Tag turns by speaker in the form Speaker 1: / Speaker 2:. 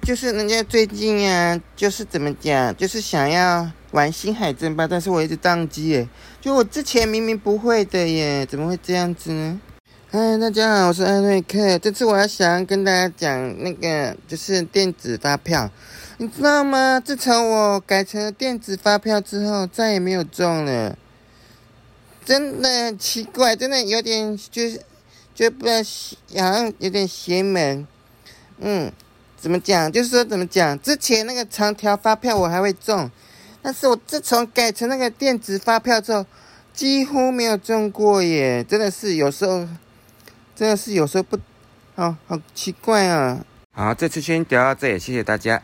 Speaker 1: 就是人家最近啊，就是怎么讲，就是想要玩星海争霸，但是我一直宕机耶。就我之前明明不会的耶，怎么会这样子呢？嗨，大家好，我是艾瑞克。这次我要想跟大家讲那个，就是电子发票，你知道吗？自从我改成了电子发票之后，再也没有中了。真的奇怪，真的有点就是，就不知道好像有点邪门。嗯，怎么讲？就是说怎么讲？之前那个长条发票我还会中，但是我自从改成那个电子发票之后，几乎没有中过耶。真的是有时候。真的是有时候不，好好奇怪啊！好，这次先聊到这里，谢谢大家。